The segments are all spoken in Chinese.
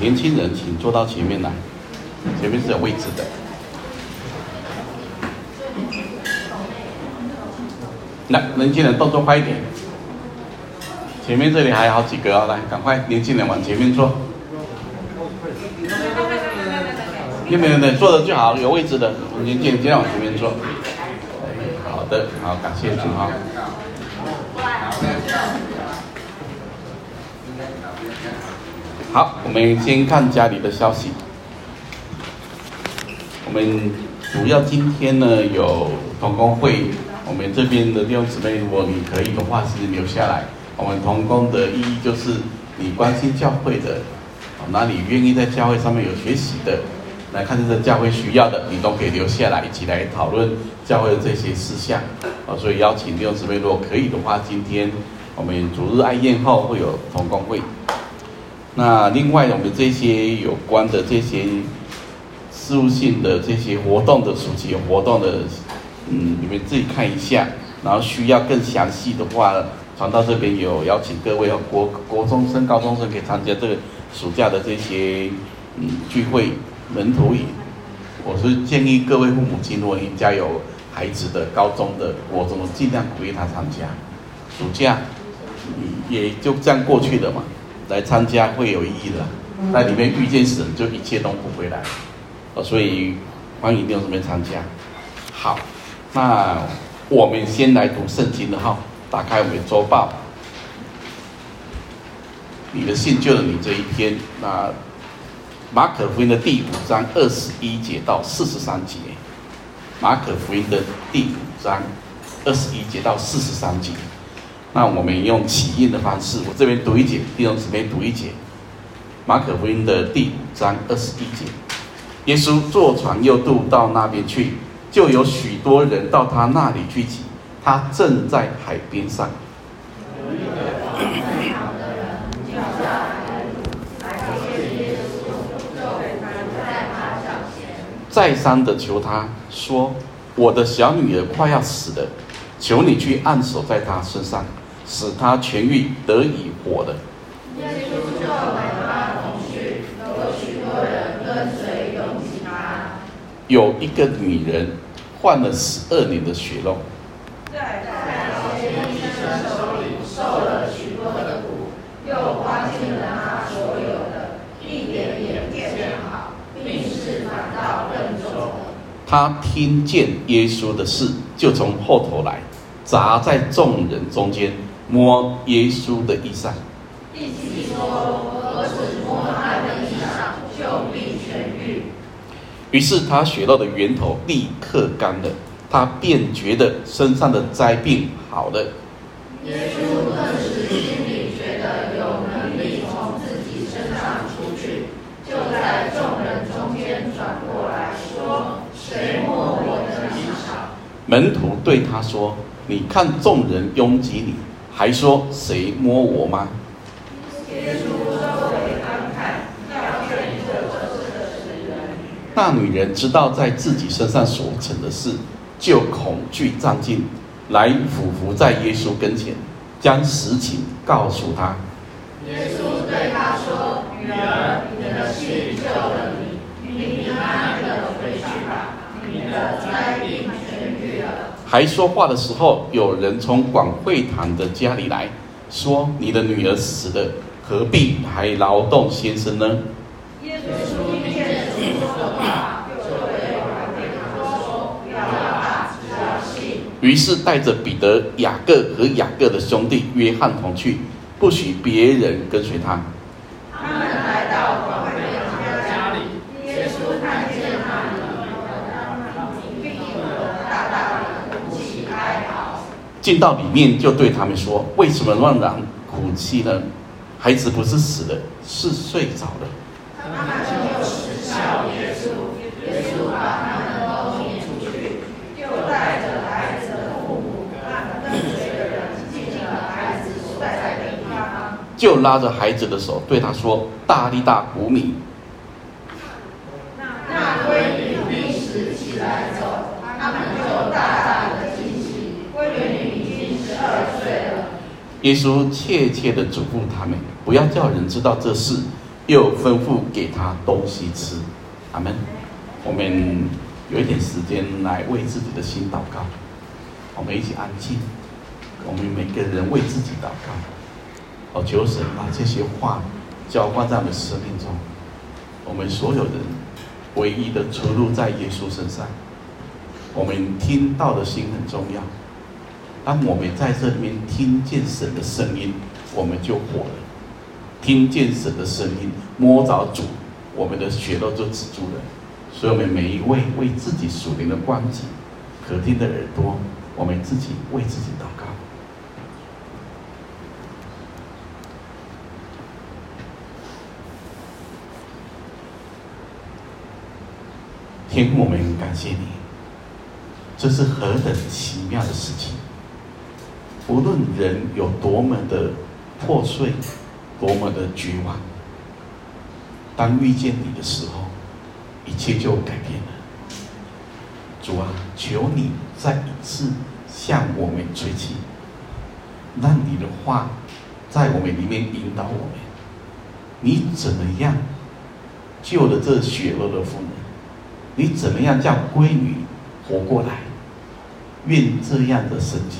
年轻人请坐到前面来，前面是有位置的。来，年轻人动作快一点，前面这里还有好几个哦，来，赶快，年轻人往前面坐。有没有没有，坐的最好，有位置的，年轻人尽量往前面坐。好的，好，感谢主啊。好，我们先看家里的消息。我们主要今天呢有同工会，我们这边的弟兄姊妹，如果你可以的话，是留下来。我们同工的意义就是，你关心教会的，那你愿意在教会上面有学习的，来看这个教会需要的，你都可以留下来，一起来讨论教会的这些事项。啊，所以邀请弟兄姊妹，如果可以的话，今天我们主日爱宴后会有同工会。那另外，我们这些有关的这些事务性的这些活动的暑期活动的，嗯，你们自己看一下。然后需要更详细的话，传道这边有邀请各位哦国国中生、高中生可以参加这个暑假的这些嗯聚会门徒营。我是建议各位父母亲，如果你家有孩子的高中的、国中的，尽量鼓励他参加。暑假也就这样过去了嘛。来参加会有意义的，在里面遇见神，就一切都不回来，所以欢迎弟兄姊妹参加。好，那我们先来读圣经的哈，打开我们的周报，你的信救了你这一篇。那马可福音的第五章二十一节到四十三节，马可福音的第五章二十一节到四十三节。那我们用起印的方式，我这边读一节，弟兄姊妹读一节。马可福音的第五章二十一节，耶稣坐船又渡到那边去，就有许多人到他那里聚集，他正在海边上。再三的求他说：“我的小女儿快要死了，求你去按手在她身上。”使他痊愈，得以活的。耶稣就和他同去，有许多人跟随拥挤他。有一个女人患了十二年的血漏，在那些医生手里受了许多的苦，又花尽了他所有的，一点也不见好，病势反倒更重。他听见耶稣的事，就从后头来，砸在众人中间。摸耶稣的衣裳，意思说，我只摸他的衣裳，就必痊愈。于是他血漏的源头立刻干了，他便觉得身上的灾病好了。耶稣顿时心里觉得有能力从自己身上出去，就在众人中间转过来说：“谁摸我的衣裳？”门徒对他说：“你看众人拥挤你。”还说谁摸我吗？那女人知道在自己身上所成的事，就恐惧战兢，来俯伏在耶稣跟前，将实情告诉他。耶稣对他说：“女儿，你的信救了你，你平安的回去吧，你的灾病。”还说话的时候，有人从广会堂的家里来说：“你的女儿死了，何必还劳动先生呢？”，：“，”于是带着彼得、雅各和雅各的兄弟约翰同去，不许别人跟随他。进到里面，就对他们说：“为什么乱嚷哭泣呢？孩子不是死了，是睡着了。”他们就耻笑耶稣。耶稣把他们都撵出去，又带着孩子的父母和跟随的人进了孩子所在的地方，就拉着孩子的手对他说：“大利大古米。”耶稣切切的嘱咐他们，不要叫人知道这事，又吩咐给他东西吃。阿门。我们有一点时间来为自己的心祷告，我们一起安静，我们每个人为自己祷告。哦，求神把这些话浇灌在我们生命中。我们所有人唯一的出路在耶稣身上。我们听到的心很重要。当我们在这里面听见神的声音，我们就活了。听见神的声音，摸着主，我们的血肉就止住了。所以，我们每一位为自己属灵的光景，可听的耳朵，我们自己为自己祷告。天父，我们感谢你，这是何等奇妙的事情！无论人有多么的破碎，多么的绝望，当遇见你的时候，一切就改变了。主啊，求你再一次向我们吹气，让你的话在我们里面引导我们。你怎么样救了这血肉的妇人？你怎么样叫闺女活过来？愿这样的神迹，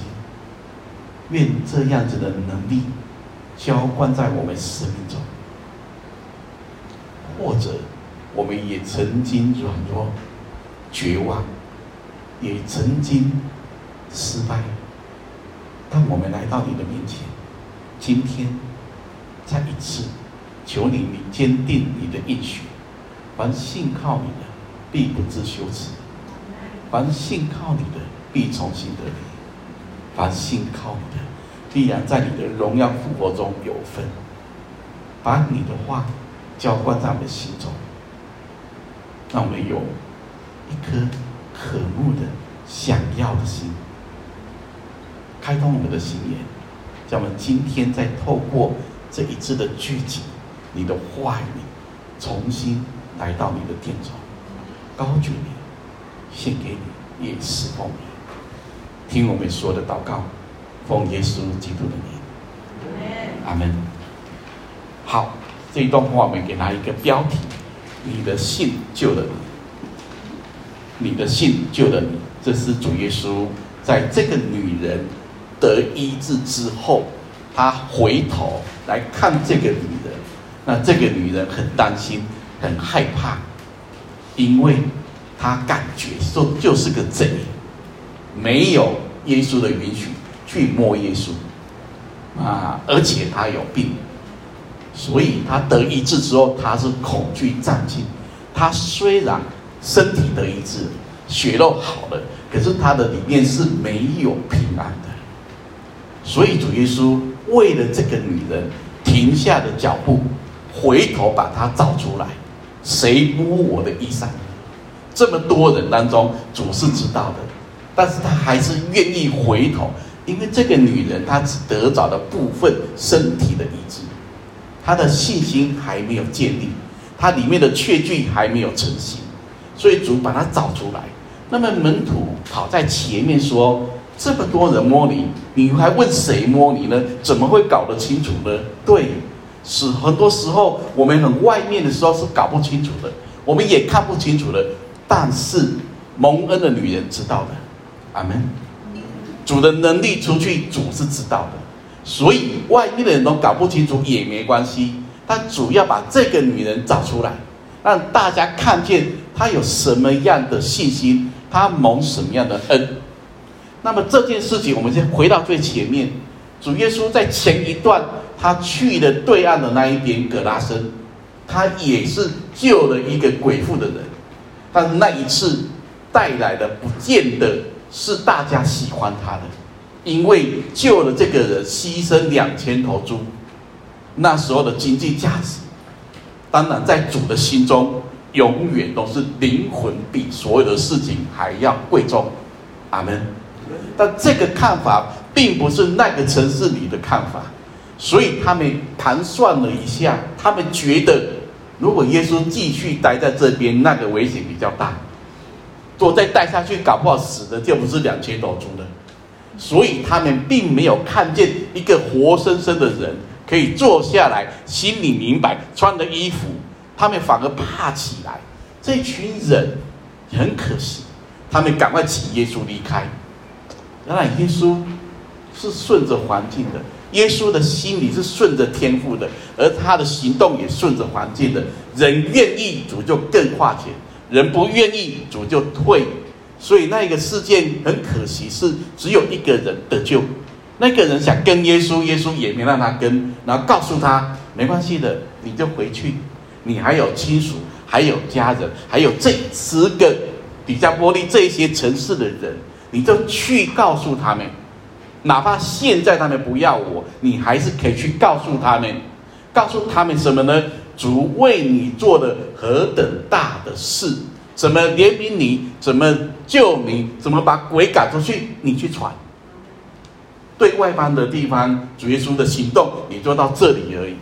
愿这样子的能力浇灌在我们生命中，或者。我们也曾经软弱、绝望，也曾经失败。当我们来到你的面前，今天再一次求你，你坚定你的应许。凡信靠你的，必不知羞耻；凡信靠你的，必重新得力；凡信靠你的，必然在你的荣耀复活中有份。把你的话浇灌在我们心中。让我们有一颗渴慕的、想要的心，开通我们的心眼，叫我们今天再透过这一次的聚集，你的话语，重新来到你的殿中，高举你，献给你，也侍奉你，听我们说的祷告，奉耶稣基督的名，阿门。好，这一段话我们给他一个标题。你的信救了你，你的信救了你。这是主耶稣在这个女人得医治之后，他回头来看这个女人，那这个女人很担心、很害怕，因为她感觉说就是个贼，没有耶稣的允许去摸耶稣啊，而且他有病。所以他得医治之后，他是恐惧战兢。他虽然身体得医治，血肉好了，可是他的里面是没有平安的。所以主耶稣为了这个女人，停下了脚步，回头把她找出来。谁摸我的衣裳？这么多人当中，主是知道的，但是他还是愿意回头，因为这个女人她只得着了部分身体的医治。她的信心还没有建立，她里面的确据还没有成型，所以主把她找出来。那么门徒跑在前面说：“这么多人摸你，你还问谁摸你呢？怎么会搞得清楚呢？”对，是很多时候我们很外面的时候是搞不清楚的，我们也看不清楚的。但是蒙恩的女人知道的，阿门。主的能力出去，主是知道的。所以外面的人都搞不清楚也没关系，但主要把这个女人找出来，让大家看见她有什么样的信心，她蒙什么样的恩。那么这件事情，我们先回到最前面，主耶稣在前一段，他去了对岸的那一边葛拉森，他也是救了一个鬼妇的人，但那一次带来的不见得是大家喜欢他的。因为救了这个人，牺牲两千头猪，那时候的经济价值，当然在主的心中，永远都是灵魂比所有的事情还要贵重。阿门。但这个看法并不是那个城市里的看法，所以他们盘算了一下，他们觉得如果耶稣继续待在这边，那个危险比较大。若再待下去，搞不好死的就不是两千头猪了。所以他们并没有看见一个活生生的人可以坐下来，心里明白，穿的衣服，他们反而怕起来。这群人很可惜，他们赶快请耶稣离开。原来耶稣是顺着环境的，耶稣的心里是顺着天赋的，而他的行动也顺着环境的。人愿意主就更化解，人不愿意主就退。所以那个事件很可惜，是只有一个人得救。那个人想跟耶稣，耶稣也没让他跟，然后告诉他没关系的，你就回去，你还有亲属，还有家人，还有这十个底加波利这些城市的人，你就去告诉他们，哪怕现在他们不要我，你还是可以去告诉他们，告诉他们什么呢？主为你做了何等大的事，怎么怜悯你，怎么救你，怎么把鬼赶出去，你去传。对外邦的地方，主耶稣的行动也做到这里而已。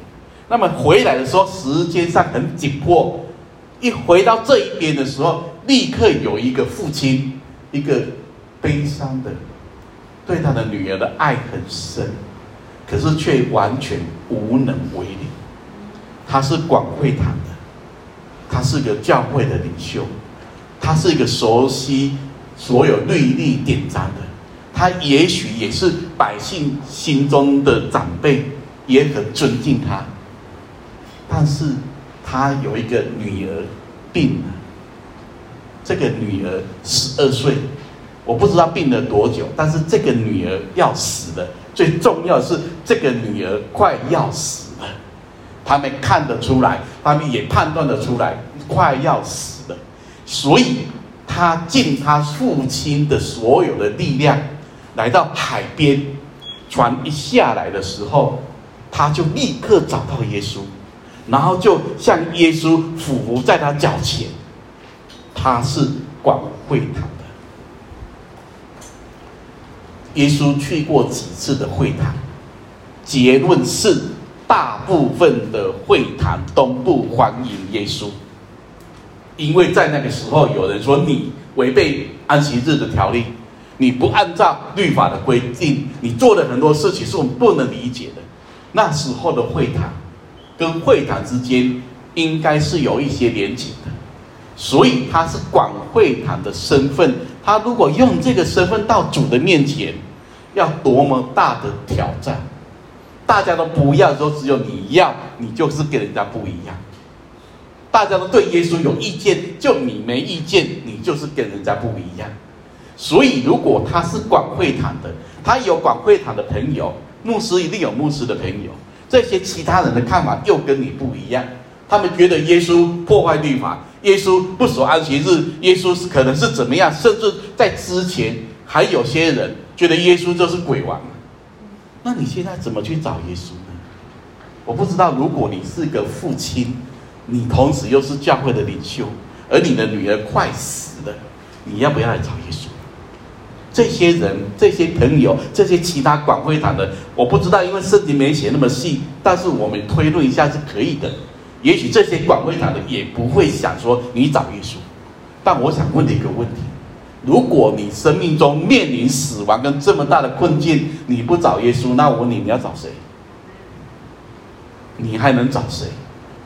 那么回来的时候，时间上很紧迫。一回到这一边的时候，立刻有一个父亲，一个悲伤的，对他的女儿的爱很深，可是却完全无能为力。他是广会堂的，他是个教会的领袖，他是一个熟悉所有律例典章的。他也许也是百姓心中的长辈，也很尊敬他。但是，他有一个女儿病了。这个女儿十二岁，我不知道病了多久，但是这个女儿要死了。最重要是，这个女儿快要死。他们看得出来，他们也判断得出来，快要死了。所以，他尽他父亲的所有的力量。来到海边，船一下来的时候，他就立刻找到耶稣，然后就向耶稣俯伏在他脚前。他是广会堂的，耶稣去过几次的会堂，结论是大部分的会堂都不欢迎耶稣，因为在那个时候有人说你违背安息日的条例。你不按照律法的规定，你做的很多事情是我们不能理解的。那时候的会堂跟会堂之间应该是有一些连结的，所以他是管会堂的身份。他如果用这个身份到主的面前，要多么大的挑战！大家都不要说，只有你要，你就是跟人家不一样。大家都对耶稣有意见，就你没意见，你就是跟人家不一样。所以，如果他是广会堂的，他有广会堂的朋友，牧师一定有牧师的朋友。这些其他人的看法又跟你不一样，他们觉得耶稣破坏律法，耶稣不守安息日，耶稣是可能是怎么样？甚至在之前还有些人觉得耶稣就是鬼王。那你现在怎么去找耶稣呢？我不知道。如果你是个父亲，你同时又是教会的领袖，而你的女儿快死了，你要不要来找耶稣？这些人、这些朋友、这些其他广会堂的，我不知道，因为圣经没写那么细，但是我们推论一下是可以的。也许这些广会堂的也不会想说你找耶稣，但我想问你一个问题：如果你生命中面临死亡跟这么大的困境，你不找耶稣，那我问你，你要找谁？你还能找谁？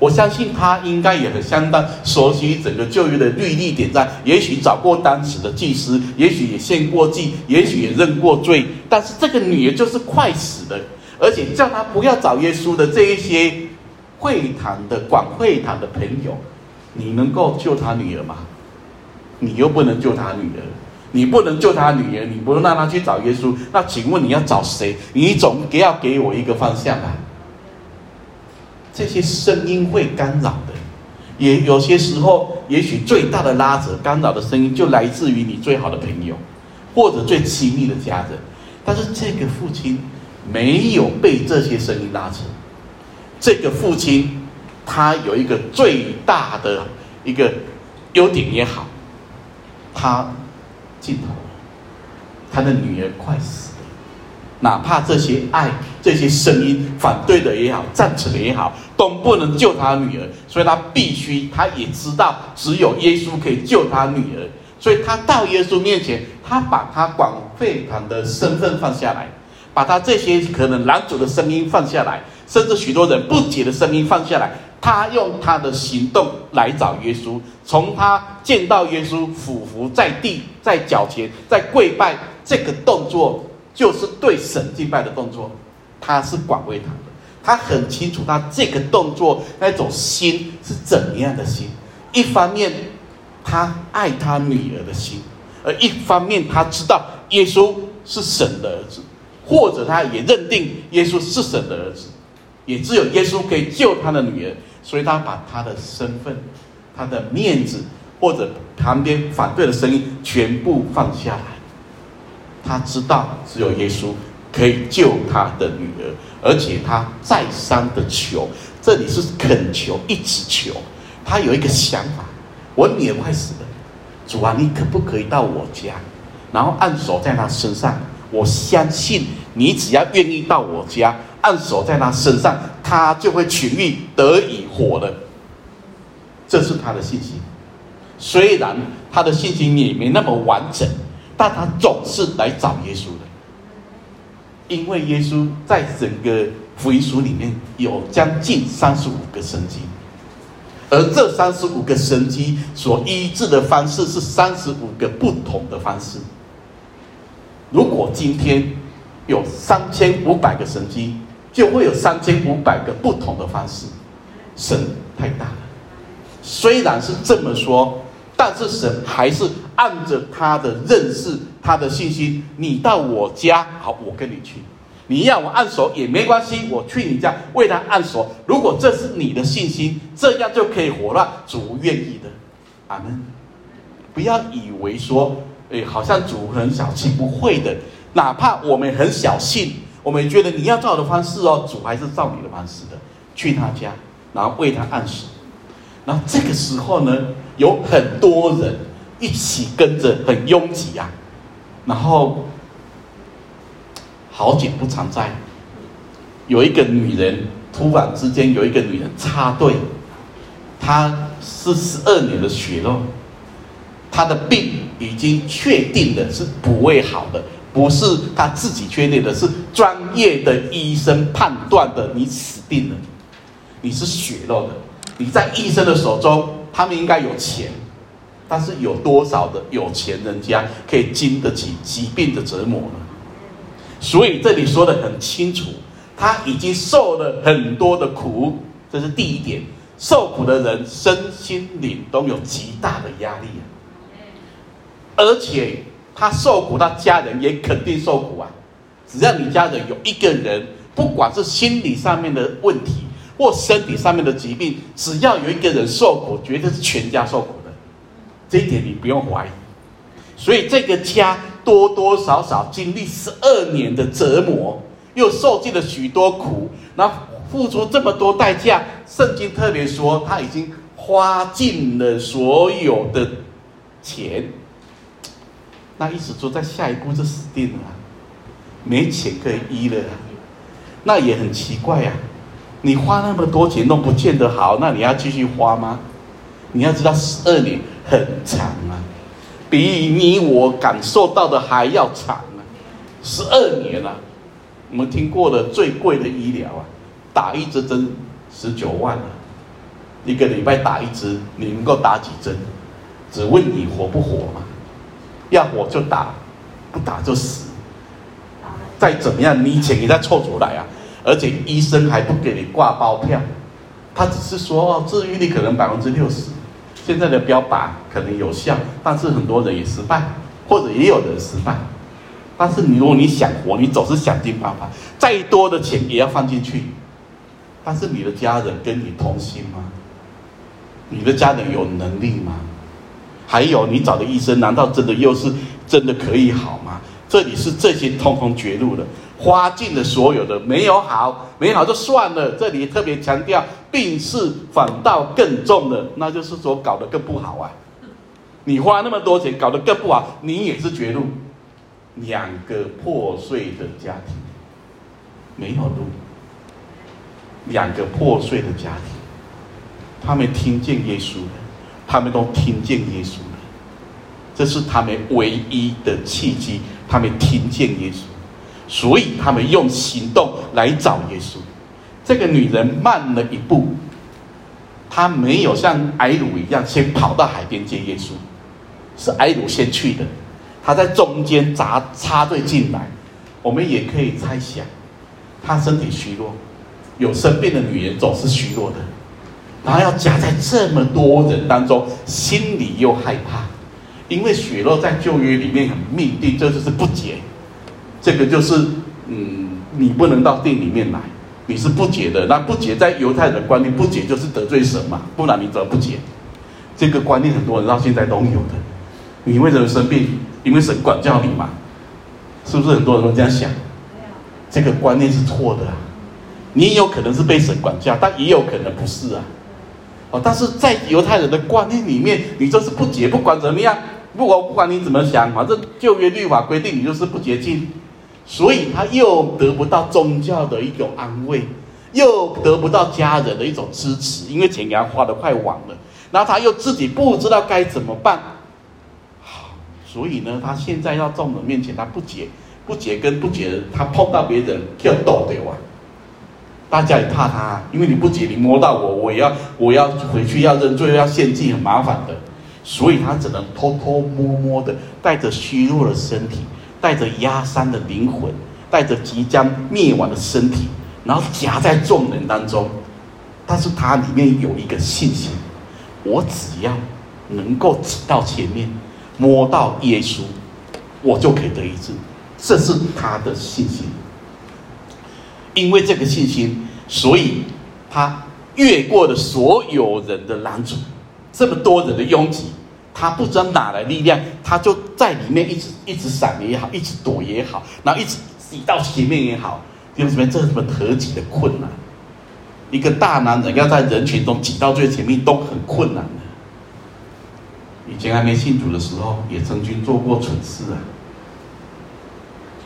我相信他应该也很相当熟悉整个旧约的律例典章，也许找过当时的祭司，也许也献过祭，也许也认过罪。但是这个女儿就是快死的，而且叫他不要找耶稣的这一些会堂的广会堂的朋友，你能够救他女儿吗？你又不能救他女儿，你不能救他女儿，你不能让他去找耶稣，那请问你要找谁？你总要给我一个方向吧。这些声音会干扰的，也有些时候，也许最大的拉扯、干扰的声音就来自于你最好的朋友，或者最亲密的家人。但是这个父亲没有被这些声音拉扯。这个父亲他有一个最大的一个优点也好，他尽头，他的女儿快死了。哪怕这些爱、这些声音反对的也好，赞成的也好，都不能救他女儿，所以他必须，他也知道只有耶稣可以救他女儿，所以他到耶稣面前，他把他广会堂的身份放下来，把他这些可能拦阻的声音放下来，甚至许多人不解的声音放下来，他用他的行动来找耶稣。从他见到耶稣俯伏在地，在脚前，在跪拜，这个动作就是对神敬拜的动作，他是广为他的。他很清楚，他这个动作那种心是怎么样的心。一方面，他爱他女儿的心；而一方面，他知道耶稣是神的儿子，或者他也认定耶稣是神的儿子，也只有耶稣可以救他的女儿，所以他把他的身份、他的面子，或者旁边反对的声音全部放下来。他知道只有耶稣可以救他的女儿。而且他再三的求，这里是恳求，一直求。他有一个想法：我女儿快死了，主啊，你可不可以到我家，然后按手在她身上？我相信你只要愿意到我家，按手在他身上，他就会痊愈，得以活了。这是他的信心。虽然他的信心也没那么完整，但他总是来找耶稣的。因为耶稣在整个福音书里面有将近三十五个神迹，而这三十五个神迹所医治的方式是三十五个不同的方式。如果今天有三千五百个神迹，就会有三千五百个不同的方式。神太大了，虽然是这么说，但是神还是按着他的认识。他的信心，你到我家，好，我跟你去。你要我按手也没关系，我去你家为他按手。如果这是你的信心，这样就可以活了。主愿意的，阿门。不要以为说，哎，好像主很小气，不会的。哪怕我们很小信，我们觉得你要照的方式哦，主还是照你的方式的。去他家，然后为他按时。然后这个时候呢，有很多人一起跟着，很拥挤啊。然后，好景不常在，有一个女人突然之间有一个女人插队，她是十二年的血肉，她的病已经确定的是不会好的，不是他自己确定的，是专业的医生判断的，你死定了，你是血肉的，你在医生的手中，他们应该有钱。但是有多少的有钱人家可以经得起疾病的折磨呢？所以这里说得很清楚，他已经受了很多的苦，这是第一点。受苦的人身心灵都有极大的压力，而且他受苦，他家人也肯定受苦啊。只要你家人有一个人，不管是心理上面的问题或身体上面的疾病，只要有一个人受苦，绝对是全家受苦的。这一点你不用怀疑，所以这个家多多少少经历十二年的折磨，又受尽了许多苦，然后付出这么多代价。圣经特别说，他已经花尽了所有的钱，那意思说，在下一步就死定了，没钱可以医了。那也很奇怪呀，你花那么多钱都不见得好，那你要继续花吗？你要知道，十二年。很长啊，比你我感受到的还要长啊！十二年啊，我们听过的最贵的医疗啊，打一支针十九万啊，一个礼拜打一支，你能够打几针？只问你活不活嘛？要活就打，不打就死。再怎么样，你钱给他凑出来啊！而且医生还不给你挂包票，他只是说哦，治愈率可能百分之六十。现在的标靶可能有效，但是很多人也失败，或者也有人失败。但是你如果你想活，你总是想尽办法，再多的钱也要放进去。但是你的家人跟你同心吗？你的家人有能力吗？还有你找的医生，难道真的又是真的可以好吗？这里是这些通通绝路的。花尽了所有的，没有好，没好就算了。这里特别强调，病势反倒更重了，那就是说搞得更不好啊！你花那么多钱，搞得更不好，你也是绝路。两个破碎的家庭，没有路。两个破碎的家庭，他们听见耶稣了，他们都听见耶稣了，这是他们唯一的契机。他们听见耶稣。所以他们用行动来找耶稣，这个女人慢了一步，她没有像埃鲁一样先跑到海边接耶稣，是埃鲁先去的，她在中间砸插队进来。我们也可以猜想，她身体虚弱，有生病的女人总是虚弱的，然后要夹在这么多人当中，心里又害怕，因为血肉在旧约里面很命定，这就是不洁，这个就是嗯，你不能到店里面来。你是不洁的，那不洁在犹太人的观念，不洁就是得罪神嘛，不然你怎么不洁？这个观念很多人到现在都有的。你为什么生病？因为神管教你嘛，是不是很多人都这样想？这个观念是错的啊。你有可能是被神管教，但也有可能不是啊。哦，但是在犹太人的观念里面，你就是不洁，不管怎么样，不管不管你怎么想，反正旧约律法规定你就是不洁净。所以他又得不到宗教的一种安慰，又得不到家人的一种支持，因为钱给他花的快完了，然后他又自己不知道该怎么办。所以呢，他现在要众人面前，他不洁，不洁跟不洁，他碰到别人就要斗对吧？大家也怕他，因为你不洁，你摸到我，我要我要回去要认罪要献祭，很麻烦的，所以他只能偷偷摸摸的带着虚弱的身体。带着压伤的灵魂，带着即将灭亡的身体，然后夹在众人当中，但是他里面有一个信心：我只要能够挤到前面，摸到耶稣，我就可以得医治。这是他的信心。因为这个信心，所以他越过了所有人的拦阻，这么多人的拥挤。他不知道哪来力量，他就在里面一直一直闪也好，一直躲也好，然后一直挤到前面也好，因为什么？这是什么特级的困难？一个大男人要在人群中挤到最前面都很困难的。以前还没信主的时候，也曾经做过蠢事啊。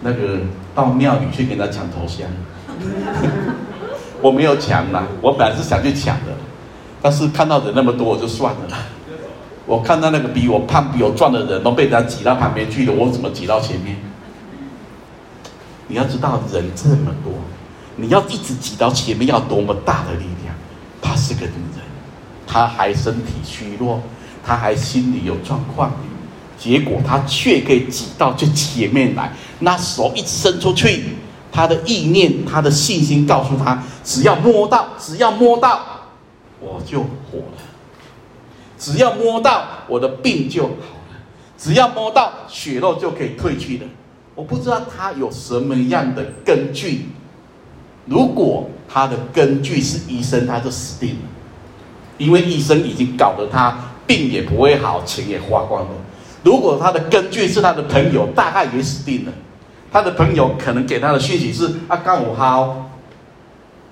那个到庙里去跟他抢头香，我没有抢啦，我本来是想去抢的，但是看到人那么多，我就算了。我看到那个比我胖、比我壮的人都被人家挤到旁边去了，我怎么挤到前面？你要知道，人这么多，你要一直挤到前面，要多么大的力量？她是个女人，她还身体虚弱，她还心里有状况，结果她却可以挤到最前面来，那手一伸出去，他的意念、他的信心告诉他：只要摸到，只要摸到，我就活了。只要摸到我的病就好了，只要摸到血肉就可以退去的。我不知道他有什么样的根据。如果他的根据是医生，他就死定了，因为医生已经搞得他病也不会好，钱也花光了。如果他的根据是他的朋友，大概也死定了。他的朋友可能给他的讯息是：啊，刚我好。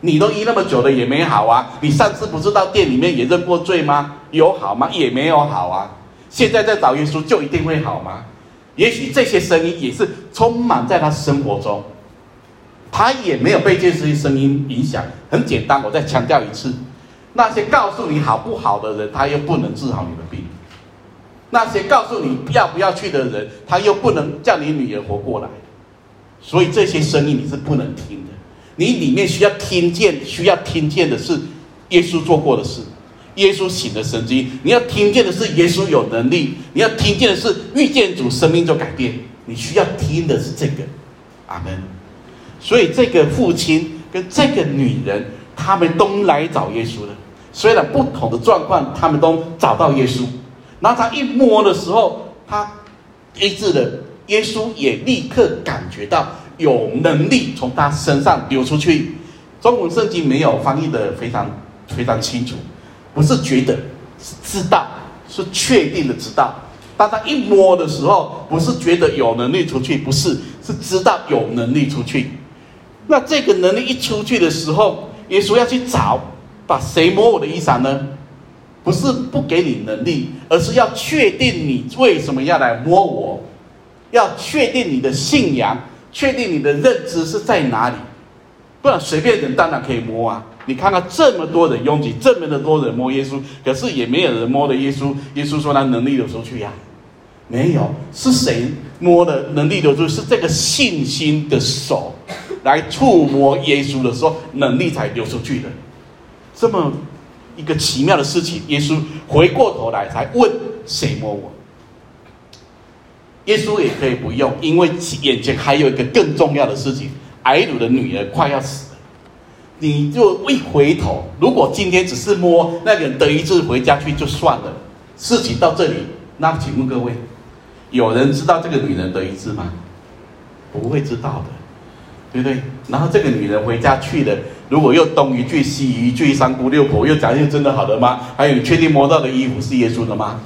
你都医那么久了也没好啊！你上次不是到店里面也认过罪吗？有好吗？也没有好啊！现在在找耶稣就一定会好吗？也许这些声音也是充满在他生活中，他也没有被这些声音影响。很简单，我再强调一次：那些告诉你好不好的人，他又不能治好你的病；那些告诉你要不要去的人，他又不能叫你女儿活过来。所以这些声音你是不能听的。你里面需要听见，需要听见的是耶稣做过的事，耶稣醒的神迹。你要听见的是耶稣有能力，你要听见的是遇见主生命就改变。你需要听的是这个，阿门。所以这个父亲跟这个女人，他们都来找耶稣了。虽然不同的状况，他们都找到耶稣。然后他一摸的时候，他医治了，耶稣也立刻感觉到。有能力从他身上流出去。中文圣经没有翻译的非常非常清楚，不是觉得，是知道，是确定的知道。当他一摸的时候，不是觉得有能力出去，不是，是知道有能力出去。那这个能力一出去的时候，耶稣要去找，把谁摸我的衣裳呢？不是不给你能力，而是要确定你为什么要来摸我，要确定你的信仰。确定你的认知是在哪里，不然随便人当然可以摸啊！你看到这么多人拥挤，这么的多人摸耶稣，可是也没有人摸的耶稣。耶稣说他能力流出去呀，没有，是谁摸的能力流出去？是这个信心的手来触摸耶稣的时候，能力才流出去的。这么一个奇妙的事情，耶稣回过头来才问谁摸我。耶稣也可以不用，因为眼前还有一个更重要的事情：睚鲁的女儿快要死了。你就一回头，如果今天只是摸那个人得一治回家去就算了，事情到这里，那请问各位，有人知道这个女人得一治吗？不会知道的，对不对？然后这个女人回家去了，如果又东一句西一句，三姑六婆又讲一句真的好的吗？还有，你确定摸到的衣服是耶稣的吗？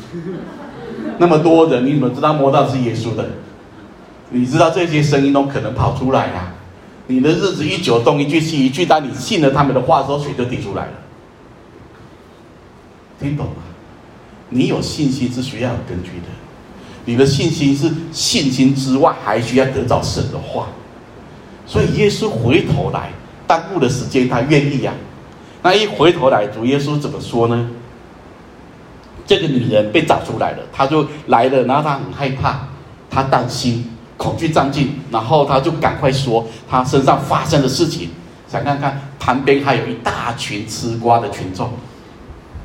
那么多人，你怎么知道摸到是耶稣的？你知道这些声音都可能跑出来啊！你的日子一久，东一句西一句，当你信了他们的话之后，水就滴出来了。听懂吗？你有信心是需要有根据的，你的信心是信心之外，还需要得到神的话。所以耶稣回头来，耽误的时间他愿意呀、啊。那一回头来，主耶稣怎么说呢？这个女人被找出来了，她就来了，然后她很害怕，她担心，恐惧占尽，然后她就赶快说她身上发生的事情，想看看旁边还有一大群吃瓜的群众，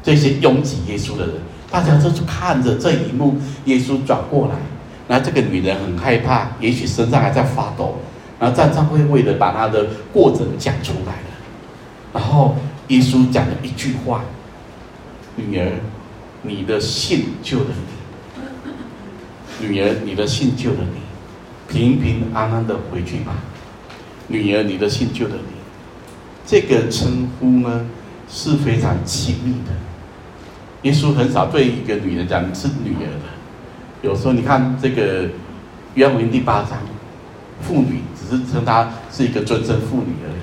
这些拥挤耶稣的人，大家就看着这一幕，耶稣转过来，然后这个女人很害怕，也许身上还在发抖，然后站上会为了把她的过程讲出来了，然后耶稣讲了一句话，女儿。你的信救了你，女儿，你的信救了你，平平安安的回去吧。女儿，你的信救了你，这个称呼呢是非常亲密的。耶稣很少对一个女人讲是女儿的，有时候你看这个约翰福音第八章，妇女只是称她是一个尊称妇女而已，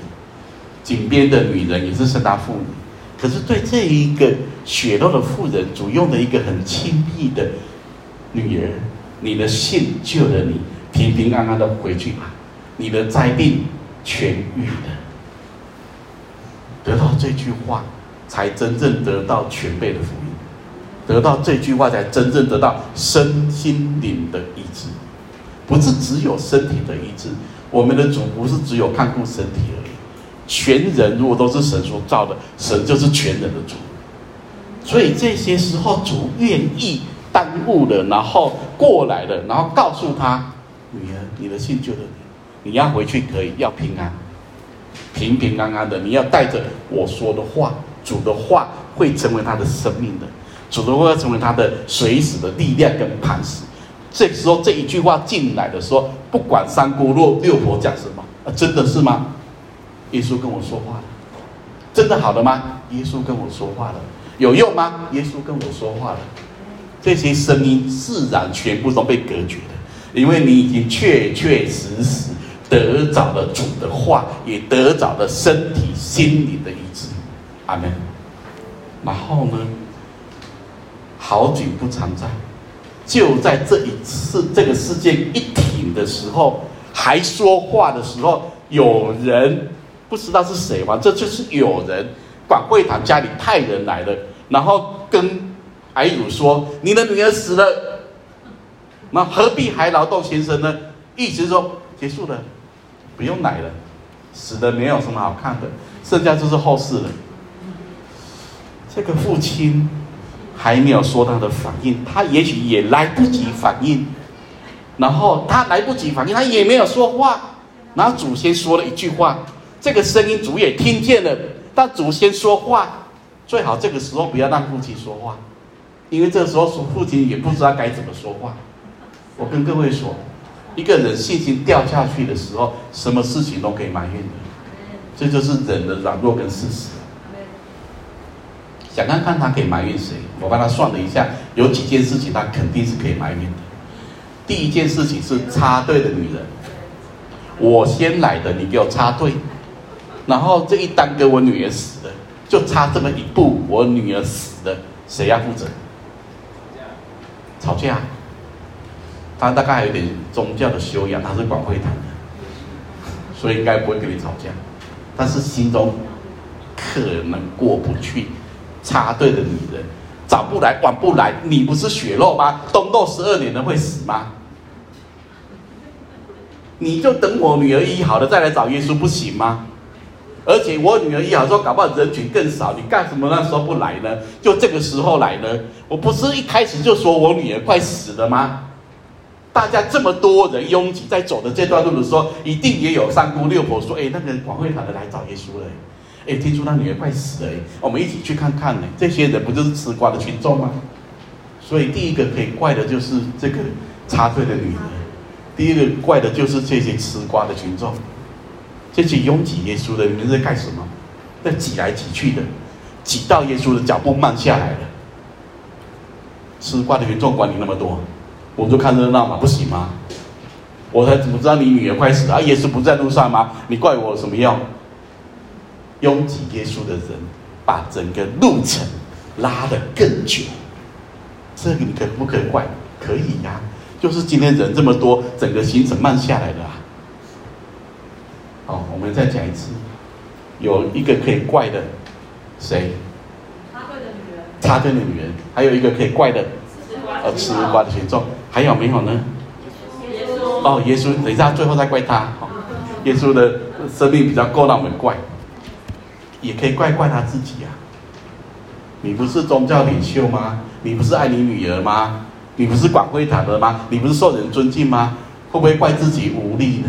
井边的女人也是称她妇女。可是对这一个血肉的妇人，主用的一个很亲密的女儿，你的信救了你，平平安安的回去吧，你的灾病痊愈了。得到这句话，才真正得到全备的福音；得到这句话，才真正得到身心灵的医治，不是只有身体的医治。我们的主不是只有看顾身体而已。全人如果都是神所造的，神就是全人的主。所以这些时候，主愿意耽误了，然后过来了，然后告诉他：“女儿，你的信救了你，你要回去可以，要平安，平平安安的。你要带着我说的话，主的话会成为他的生命的，主的话会成为他的随时的力量跟磐石。这时候这一句话进来的时候，不管三姑六六婆讲什么，啊，真的是吗？”耶稣跟我说话了，真的好了吗？耶稣跟我说话了，有用吗？耶稣跟我说话了，这些声音自然全部都被隔绝了，因为你已经确确实实得着了主的话，也得着了身体心灵的医治。阿门。然后呢，好景不常在，就在这一次这个事件一停的时候，还说话的时候，有人。不知道是谁吗？这就是有人管会堂家里派人来了，然后跟睚鲁说：“你的女儿死了，那何必还劳动先生呢？”意思是说结束了，不用来了，死的没有什么好看的，剩下就是后事了。这个父亲还没有说他的反应，他也许也来不及反应，然后他来不及反应，他也没有说话，然后祖先说了一句话。这个声音主也听见了，但祖先说话，最好这个时候不要让父亲说话，因为这时候父亲也不知道该怎么说话。我跟各位说，一个人信心掉下去的时候，什么事情都可以埋怨的，这就是人的软弱跟事实。想看看他可以埋怨谁？我帮他算了一下，有几件事情他肯定是可以埋怨的。第一件事情是插队的女人，我先来的，你给我插队。然后这一耽搁我女儿死了，就差这么一步，我女儿死了，谁要负责？吵架。他大概还有点宗教的修养，他是管会堂的，所以应该不会跟你吵架。但是心中可能过不去，插队的女人早不来晚不来，你不是血肉吗？东斗十二年的会死吗？你就等我女儿医好了再来找耶稣不行吗？而且我女儿医好说，搞不好人群更少，你干什么那时候不来呢？就这个时候来呢？我不是一开始就说我女儿快死了吗？大家这么多人拥挤在走的这段路的时候，一定也有三姑六婆说：“哎，那个人广会堂的来找耶稣了。”哎，听说他女儿快死了，我们一起去看看呢。这些人不就是吃瓜的群众吗？所以第一个可以怪的就是这个插队的女人，第一个怪的就是这些吃瓜的群众，这些拥挤耶稣的人在干什么？在挤来挤去的，挤到耶稣的脚步慢下来了。吃瓜的群众管你那么多。我们就看热闹嘛，不行吗？我才怎么知道你女儿快死了？啊，耶稣不在路上吗？你怪我什么用？拥挤耶稣的人，把整个路程拉得更久，这个你可不可以怪？可以呀，就是今天人这么多，整个行程慢下来了啊。好，我们再讲一次，有一个可以怪的，谁？插队的女人。插队的女人，还有一个可以怪的，呃，吃瓜的群众。还有没有呢？耶稣哦，耶稣，等一下最后再怪他。耶稣的生命比较够让我们怪，也可以怪怪他自己啊。你不是宗教领袖吗？你不是爱你女儿吗？你不是管会堂的吗？你不是受人尊敬吗？会不会怪自己无力呢？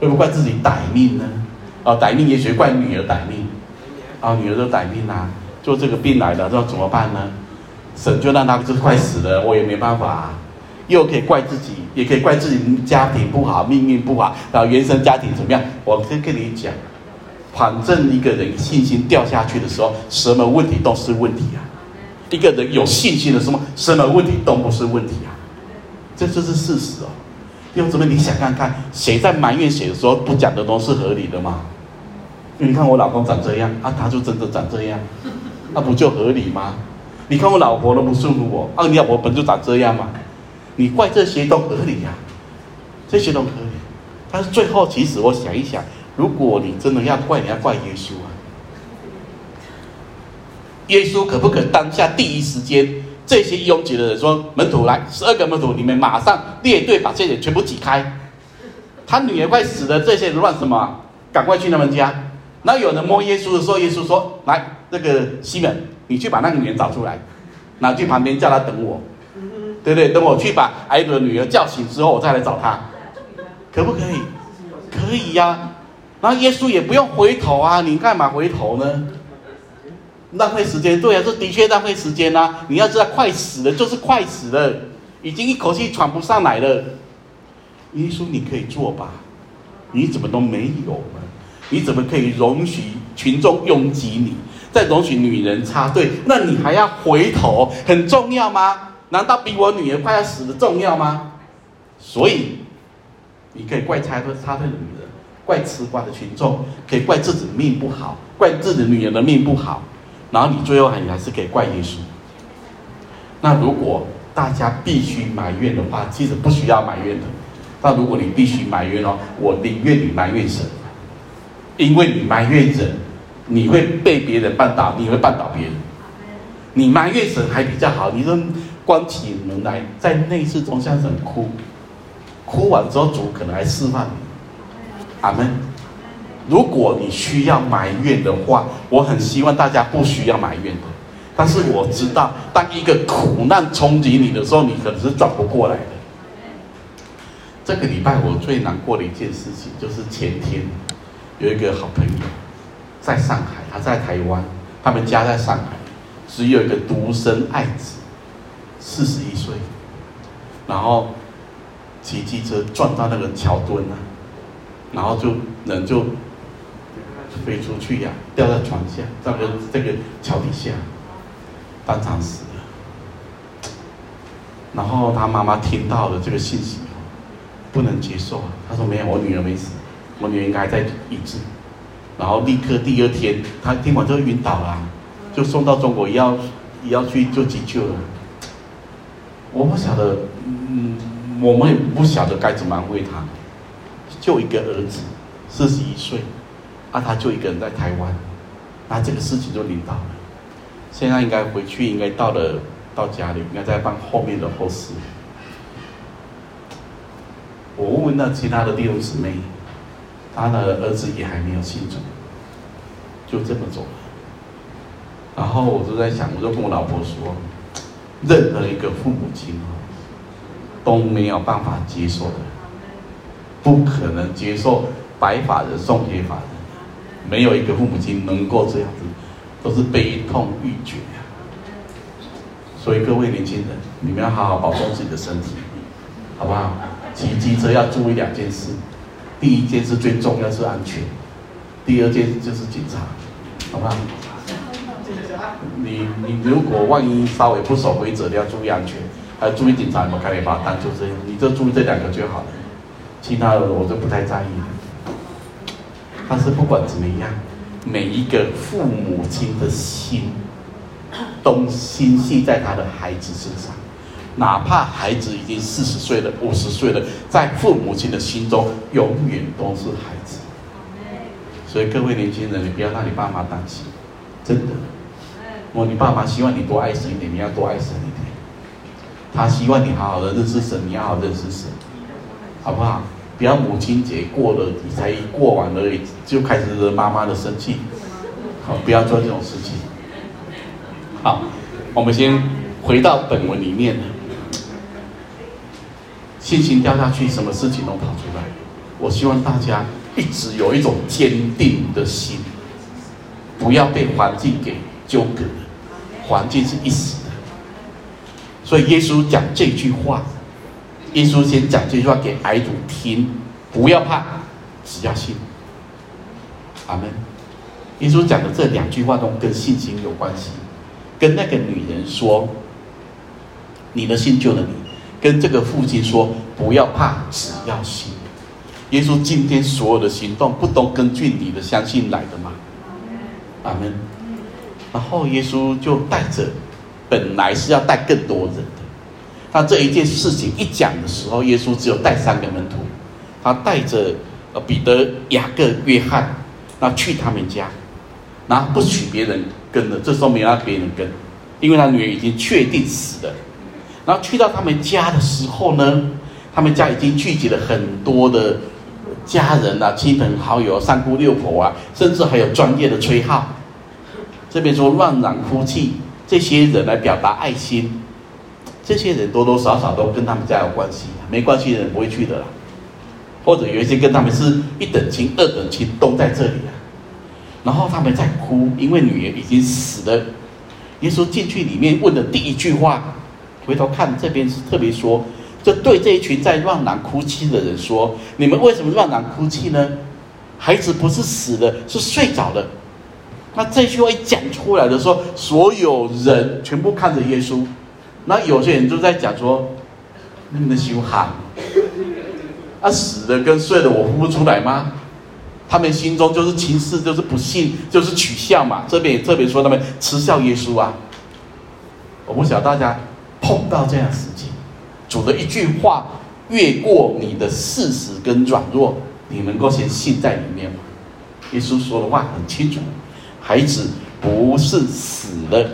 会不会怪自己歹命呢？啊，歹命也许怪女儿歹命。啊、女儿都歹命啊，就这个病来了，那怎么办呢？神就让他就快死了，我也没办法啊，又可以怪自己，也可以怪自己家庭不好，命运不好，然后原生家庭怎么样？我可以跟你讲，反正一个人信心掉下去的时候，什么问题都是问题啊。一个人有信心的时候，什么问题都不是问题啊。这就是事实哦。弟兄姊妹，你想看看，谁在埋怨谁的时候不讲的都是合理的吗？你看我老公长这样啊，他就真的长这样，那不就合理吗？你看我老婆都不顺服我，啊，你老婆本就长这样嘛，你怪这些都合理呀，啊，这些都合理。但是最后，其实我想一想，如果你真的要怪，你要怪耶稣啊。耶稣可不可当下第一时间，这些拥挤的人说门徒来，十二个门徒，你们马上列队把这些人全部挤开。他女儿快死了，这些人乱什么？赶快去他们家。那有人摸耶稣的时候，耶稣说：“来，那个西门。”你去把那个女人找出来，拿去旁边叫她等我，对不对？等我去把挨的女儿叫醒之后，我再来找她，可不可以？可以呀、然后耶稣也不用回头啊，你干嘛回头呢？浪费时间，对啊，这的确浪费时间啊。你要知道，快死了就是快死了，已经一口气喘不上来了。耶稣，你可以做吧？你怎么都没有呢？你怎么可以容许群众拥挤你？再容许女人插队，那你还要回头？很重要吗？难道比我女儿快要死的重要吗？所以，你可以怪插队插队的女人，怪吃瓜的群众，可以怪自己命不好，怪自己女人的命不好，然后你最后还你还是可以怪耶稣。那如果大家必须埋怨的话，其实不需要埋怨的。但如果你必须埋怨哦，我宁愿你埋怨神，因为你埋怨人。你会被别人绊倒，你会绊倒别人。你埋怨神还比较好，你说关起门来在内室中向神哭，哭完之后主可能还释放你。阿门。如果你需要埋怨的话，我很希望大家不需要埋怨的。但是我知道，当一个苦难冲击你的时候，你可能是转不过来的。这个礼拜我最难过的一件事情，就是前天有一个好朋友。在上海，他在台湾，他们家在上海，只有一个独生爱子，四十一岁，然后骑机车撞到那个桥墩了，然后就人就飞出去呀，掉在床下，在这个这个桥底下，当场死了。然后他妈妈听到了这个信息，不能接受啊，他说没有，我女儿没死，我女儿应该在医治。然后立刻第二天，他听完就晕倒了，就送到中国医药医药去做急救了。我不晓得，嗯，我们也不晓得该怎么安慰他。就一个儿子，四十一岁，啊，他就一个人在台湾，那这个事情就临到了。现在应该回去，应该到了到家里，应该在办后面的后事。我问问那其他的弟兄姊妹，他的儿子也还没有信主，就这么走了。然后我就在想，我就跟我老婆说，任何一个父母亲都没有办法接受的，不可能接受白发人送黑发人，没有一个父母亲能够这样子，都是悲痛欲绝呀。所以各位年轻人，你们要好好保重自己的身体，好不好？骑机车要注意两件事，第一件事最重要是安全，第二件事就是警察，好不好？你你如果万一稍微不守规则，你要注意安全，还要注意警察有没有开你罚单，就这样，你就注意这两个就好了，其他的我就不太在意了。但是不管怎么样，每一个父母亲的心都心系在他的孩子身上，哪怕孩子已经四十岁了、五十岁了，在父母亲的心中永远都是孩子。所以各位年轻人，你不要让你爸妈担心，真的。我你爸妈希望你多爱神一点，你要多爱神一点。他希望你好好的认识神，你要好好认识神，好不好？不要母亲节过了，你才过完而已，就开始惹妈妈的生气。好，不要做这种事情。好，我们先回到本文里面。信心掉下去，什么事情都跑出来。我希望大家一直有一种坚定的心，不要被环境给纠葛。环境是一时的，所以耶稣讲这句话，耶稣先讲这句话给癌主听，不要怕，只要信。阿门。耶稣讲的这两句话都跟信心有关系，跟那个女人说：“你的信救了你。”跟这个父亲说：“不要怕，只要信。”耶稣今天所有的行动，不都根据你的相信来的吗？阿门。然后耶稣就带着，本来是要带更多人。他这一件事情一讲的时候，耶稣只有带三个门徒，他带着呃彼得、雅各、约翰，那去他们家，然后不许别人跟了。这时候没让别人跟，因为他女儿已经确定死了。然后去到他们家的时候呢，他们家已经聚集了很多的家人啊、亲朋好友、三姑六婆啊，甚至还有专业的吹号。这边说乱嚷哭泣，这些人来表达爱心，这些人多多少少都跟他们家有关系，没关系的人不会去的啦。或者有一些跟他们是一等亲、二等亲都在这里啊。然后他们在哭，因为女儿已经死了。耶稣进去里面问的第一句话，回头看这边是特别说，就对这一群在乱嚷哭泣的人说：你们为什么乱嚷哭泣呢？孩子不是死了，是睡着了。那这句话一讲出来的时候，所有人全部看着耶稣。那有些人就在讲说：“你们修喊，啊死的跟睡的我呼不出来吗？”他们心中就是轻视，就是不信，就是取笑嘛。这边也特别说他们嗤笑耶稣啊。我不晓得大家碰到这样事情，主的一句话越过你的事实跟软弱，你能够先信在里面吗？耶稣说的话很清楚。孩子不是死了，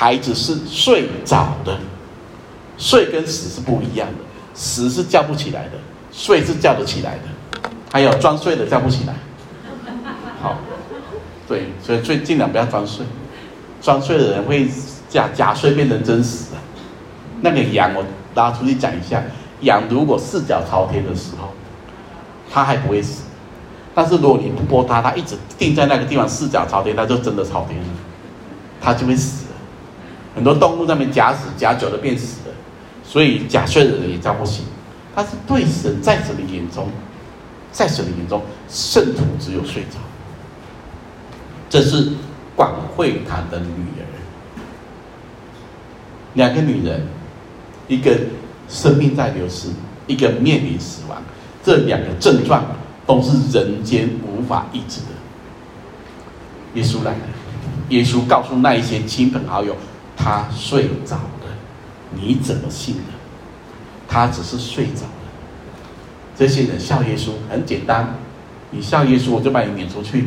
孩子是睡着的。睡跟死是不一样的，死是叫不起来的，睡是叫得起来的。还有装睡的叫不起来。好，对，所以最尽量不要装睡，装睡的人会假假睡变成真死。那个羊，我拉出去讲一下，羊如果四脚朝天的时候，它还不会死。但是如果你不拨它，它一直定在那个地方，四脚朝天，它就真的朝天了，它就会死。很多动物在那边假死，假久了变死了，所以假睡的人也叫不醒。他是对神在神的眼中，在神的眼中，圣徒只有睡着。这是广会堂的女儿，两个女人，一个生命在流失，一个面临死亡，这两个症状。都是人间无法医治的。耶稣来了，耶稣告诉那一些亲朋好友，他睡着了，你怎么信的？他只是睡着了。这些人笑耶稣很简单，你笑耶稣，我就把你撵出去。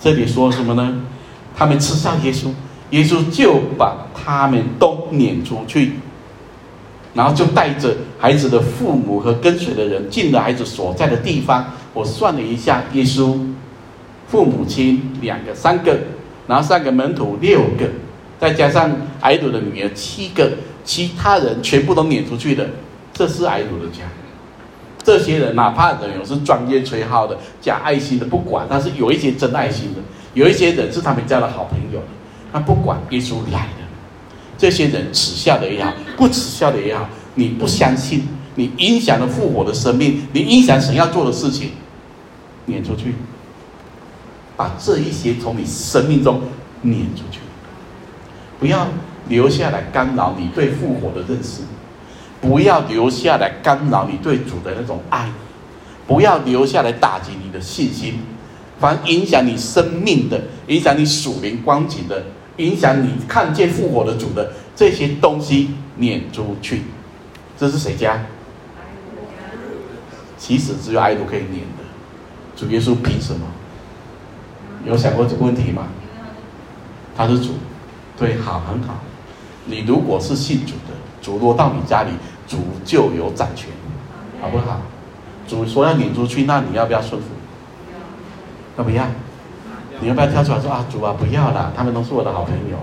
这里说什么呢？他们吃笑耶稣，耶稣就把他们都撵出去。然后就带着孩子的父母和跟随的人进了孩子所在的地方。我算了一下，耶稣父母亲两个、三个，然后三个门徒六个，再加上睚鲁的女儿七个，其他人全部都撵出去的。这是睚鲁的家。这些人哪怕人有是专业吹号的、假爱心的，不管，但是有一些真爱心的，有一些人是他们家的好朋友，他不管耶稣来的。这些人耻笑的也好，不耻笑的也好，你不相信，你影响了复活的生命，你影响神要做的事情，撵出去，把这一些从你生命中撵出去，不要留下来干扰你对复活的认识，不要留下来干扰你对主的那种爱，不要留下来打击你的信心，凡影响你生命的，影响你属灵光景的。影响你看见复活的主的这些东西撵出去，这是谁家？其实只有睚鲁可以撵的，主耶稣凭什么？有想过这个问题吗？他是主，对，好，很好。你如果是信主的，主落到你家里，主就有掌权，好不好？主说要撵出去，那你要不要顺服？要不要？你要不要跳出来说啊，主啊，不要了，他们都是我的好朋友。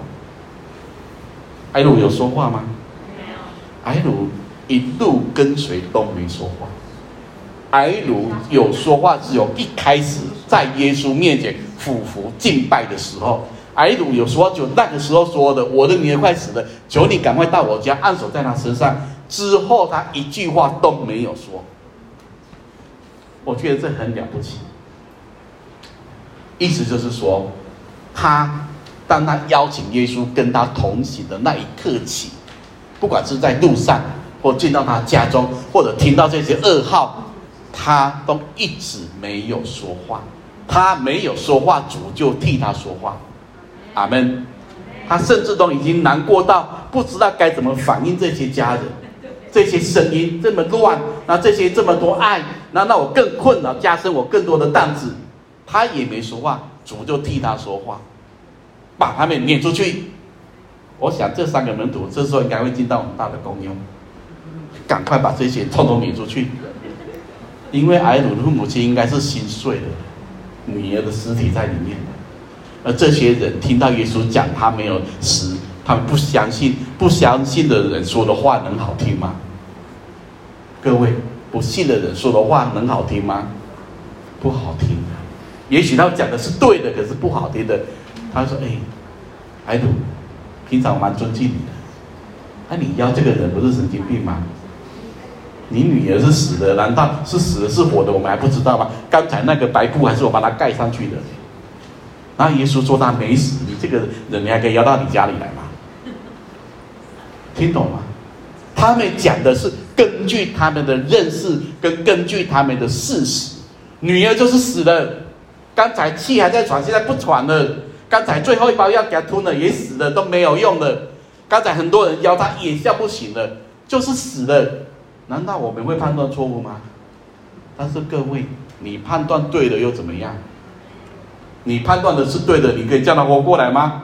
埃鲁有说话吗？没有。睚鲁一路跟随都没说话。埃鲁有说话，只有一开始在耶稣面前俯伏敬拜的时候，睚鲁有说话，就那个时候说的：“我的女儿快死了，求你赶快到我家，按手在她身上。”之后他一句话都没有说。我觉得这很了不起。意思就是说，他当他邀请耶稣跟他同行的那一刻起，不管是在路上，或进到他家中，或者听到这些噩耗，他都一直没有说话。他没有说话，主就替他说话。阿门。他甚至都已经难过到不知道该怎么反应这些家人，这些声音这么乱，那这些这么多爱，那那我更困扰，加深我更多的担子。他也没说话，主就替他说话，把他们撵出去。我想这三个门徒这时候应该会进到很大的功用，赶快把这些统统撵出去。因为艾鲁的父母亲应该是心碎的，女儿的尸体在里面。而这些人听到耶稣讲他没有死，他们不相信，不相信的人说的话能好听吗？各位，不信的人说的话能好听吗？不好听。也许他讲的是对的，可是不好听的。他说：“哎，睚鲁，平常我蛮尊敬你的，那、你邀这个人不是神经病吗？你女儿是死的，难道是死的，是活的？我们还不知道吗？刚才那个白布还是我把它盖上去的。然后耶稣说他没死，你这个人你还可以邀到你家里来吗？听懂吗？他们讲的是根据他们的认识跟根据他们的事实，女儿就是死了。”刚才气还在喘，现在不喘了。刚才最后一包药给他吞了，也死了，都没有用了。刚才很多人邀他，也叫不醒了，就是死了。难道我们会判断错误吗？但是各位，你判断对了又怎么样？你判断的是对的，你可以叫他活过来吗？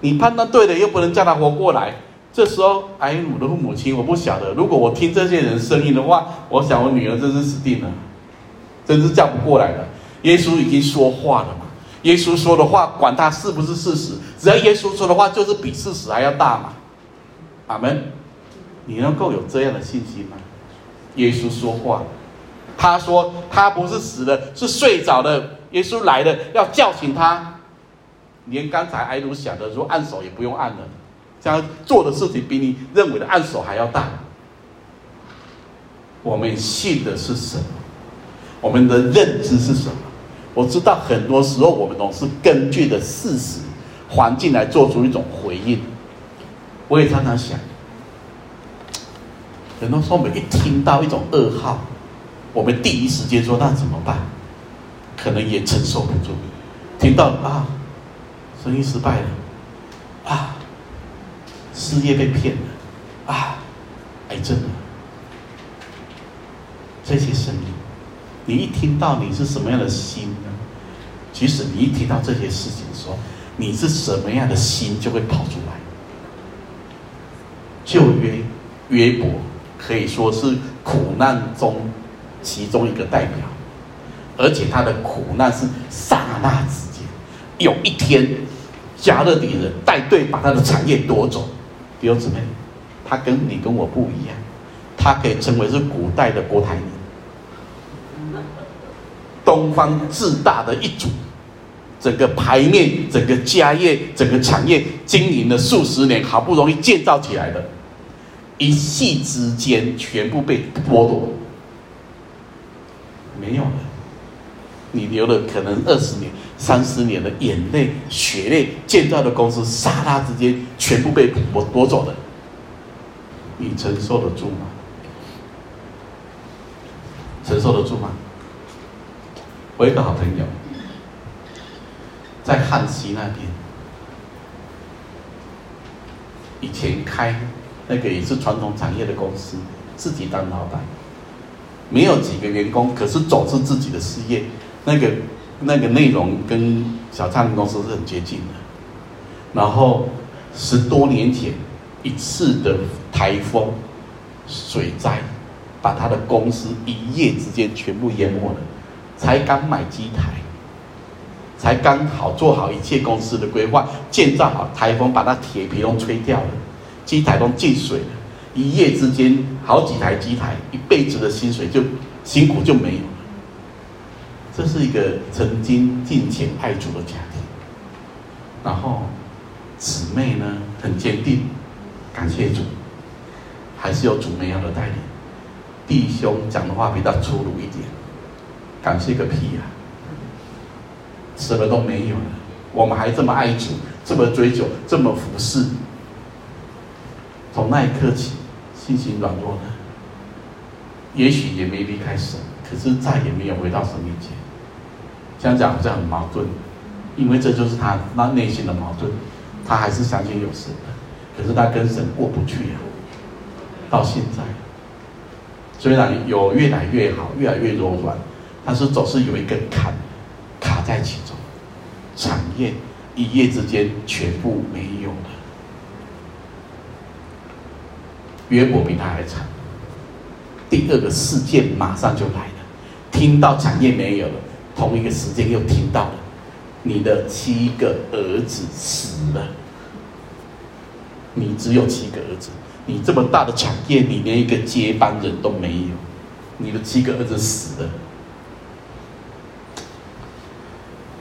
你判断对的又不能叫他活过来。这时候，睚鲁的父母亲，我不晓得。如果我听这些人声音的话，我想我女儿真是死定了，真是叫不过来了。耶稣已经说话了嘛？耶稣说的话，管他是不是事实，只要耶稣说的话，就是比事实还要大嘛。阿门。你能够有这样的信心吗？耶稣说话，他说他不是死的，是睡着的。耶稣来了，要叫醒他。连刚才埃鲁想的说按手也不用按了，这样做的事情比你认为的按手还要大。我们信的是什么？我们的认知是什么？我知道很多时候我们总是根据的事实、环境来做出一种回应。我也常常想，很多时候我们一听到一种噩耗，我们第一时间说那怎么办？可能也承受不住。听到啊，生意失败了，啊，事业被骗了，啊，癌症了，这些声音。你一听到你是什么样的心呢？其实你一听到这些事情的时候，你是什么样的心就会跑出来。旧约约伯可以说是苦难中其中一个代表，而且他的苦难是刹那之间，有一天加勒底人带队把他的产业夺走。弟兄姊妹，他跟你跟我不一样，他可以称为是古代的郭台铭，东方最大的一族。整个牌面、整个家业、整个产业经营了数十年，好不容易建造起来的，一夕之间全部被剥夺，没有了。你流了可能二十年、三十年的眼泪、血泪建造的公司，刹那之间全部被夺夺走了，你承受得住吗？承受得住吗？我一个好朋友。在汉溪那边，以前开那个也是传统产业的公司，自己当老板，没有几个员工，可是总是自己的事业，那个那个内容跟小灿公司是很接近的。然后十多年前一次的台风、水灾，把他的公司一夜之间全部淹没了，才刚买机台。才刚好做好一切公司的规划，建造好，台风把那铁皮都吹掉了，机台都进水了，一夜之间好几台机台，一辈子的薪水就辛苦就没有。这是一个曾经敬虔爱主的家庭，然后姊妹呢很坚定，感谢主，还是有主那样的带领。弟兄讲的话比较粗鲁一点，感谢个屁、啊！什么都没有了，我们还这么爱主，这么追求，这么服侍。从那一刻起，信心软弱了，也许也没离开神，可是再也没有回到神面前。这样讲好像很矛盾，因为这就是他那内心的矛盾，他还是相信有神的，可是他跟神过不去呀。到现在，虽然有越来越好，越来越柔软，但是总是有一个坎。卡在其中，产业一夜之间全部没有了。约伯比他还惨，第二个事件马上就来了，听到产业没有了，同一个时间又听到了，你的七个儿子死了，你只有七个儿子，你这么大的产业，你连一个接班人都没有，你的七个儿子死了。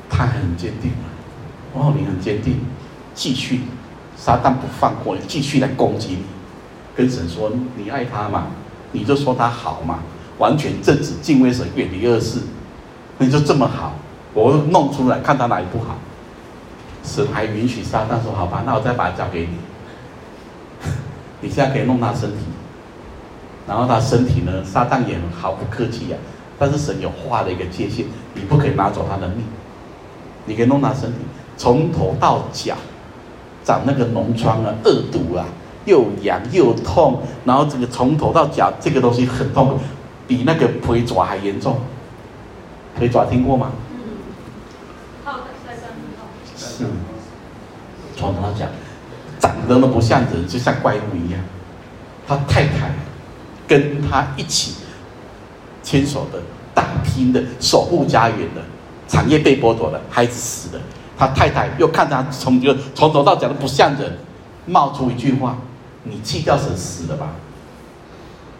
他很坚定啊，哦，你很坚定，继续，撒旦不放过你，继续来攻击你，跟神说你爱他嘛，你就说他好嘛，完全正直，敬畏神，远离恶事，你就这么好，我弄出来看他哪里不好，神还允许撒旦说好吧，那我再把它交给你，你现在可以弄他身体，然后他身体呢，撒旦也很毫不客气呀，但是神有画了一个界限，你不可以拿走他的命。你可以弄他身体，从头到脚长那个脓疮啊、恶毒啊，又痒又痛，然后这个从头到脚这个东西很痛，比那个腿爪还严重。可以爪听过吗？嗯。好的，再见是。从头到脚长得都不像人，就像怪物一样。他太太跟他一起牵手的、打拼的、守护家园的。产业被剥夺了，孩子死了，他太太又看他从就从头到脚都不像人，冒出一句话：“你弃掉神死了吧？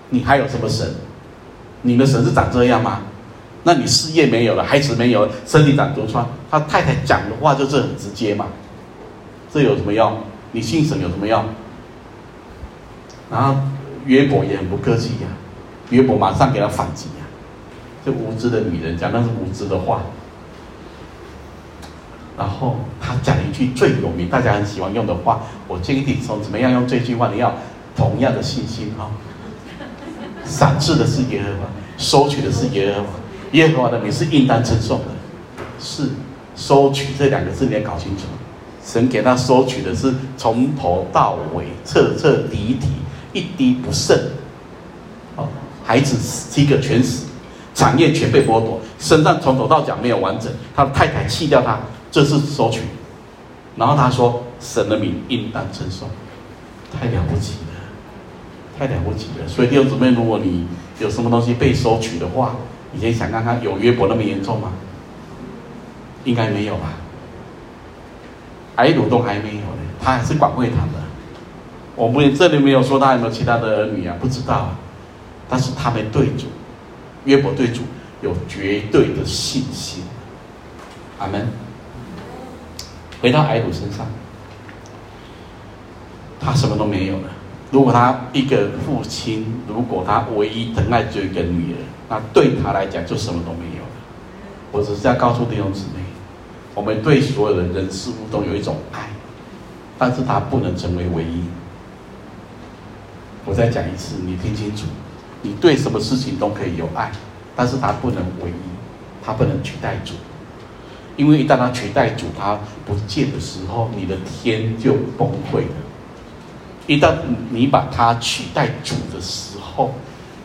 你还有什么神？你的神是长这样吗？那你事业没有了，孩子没有了，身体长毒疮。”他太太讲的话就是很直接嘛，这有什么用？你信神有什么用？然后约伯也很不客气呀，约伯马上给他反击呀，这无知的女人讲那是无知的话。然后他讲一句最有名、大家很喜欢用的话，我建议你从怎么样用这句话，你要同样的信心哈。赏赐的是耶和华，收取的是耶和华，耶和华的名是应当称颂的。是收取这两个字你要搞清楚，神给他收取的是从头到尾彻彻底底一滴不剩。哦，孩子七个全死，产业全被剥夺，身上从头到脚没有完整，他的太太弃掉他。这是收取，然后他说：“神的名应当称颂，太了不起了，太了不起了。所以弟兄姊妹，如果你有什么东西被收取的话，你先想看看有约伯那么严重吗？应该没有吧。挨掳都还没有呢，他还是管会堂的。我们这里没有说他有没有其他的儿女啊，不知道啊。但是他们对主，约伯对主有绝对的信心。阿门。回到埃鲁身上，他什么都没有了。如果他一个父亲，如果他唯一疼爱只有一个女儿，那对他来讲就什么都没有了。我只是要告诉弟兄姊妹，我们对所有的人事物都有一种爱，但是他不能成为唯一。我再讲一次，你听清楚，你对什么事情都可以有爱，但是他不能唯一，他不能取代主。因为一旦他取代主，他不见的时候，你的天就崩溃了。一旦你把他取代主的时候，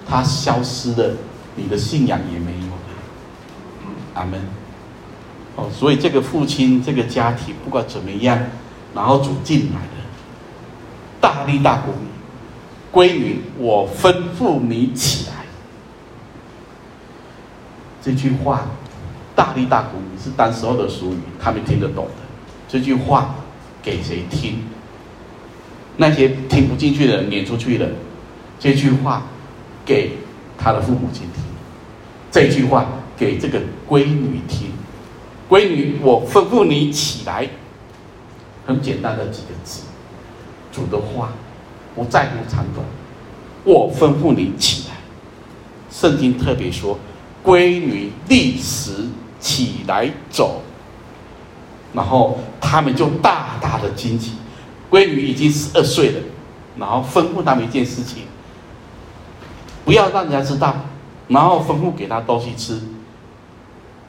他消失了，你的信仰也没有了。阿门。哦，所以这个父亲，这个家庭，不管怎么样，然后主进来了，大力大鼓你，归女，我吩咐你起来。这句话。大力大鼓是当时候的俗语，他们听得懂的。这句话给谁听？那些听不进去的撵出去了。这句话给他的父母亲听。这句话给这个闺女听。闺女，我吩咐你起来。很简单的几个字，主的话，不在乎长短。我吩咐你起来。圣经特别说，闺女立时。起来走，然后他们就大大的惊奇。闺女已经十二岁了，然后吩咐他们一件事情：不要让人家知道，然后吩咐给他东西吃。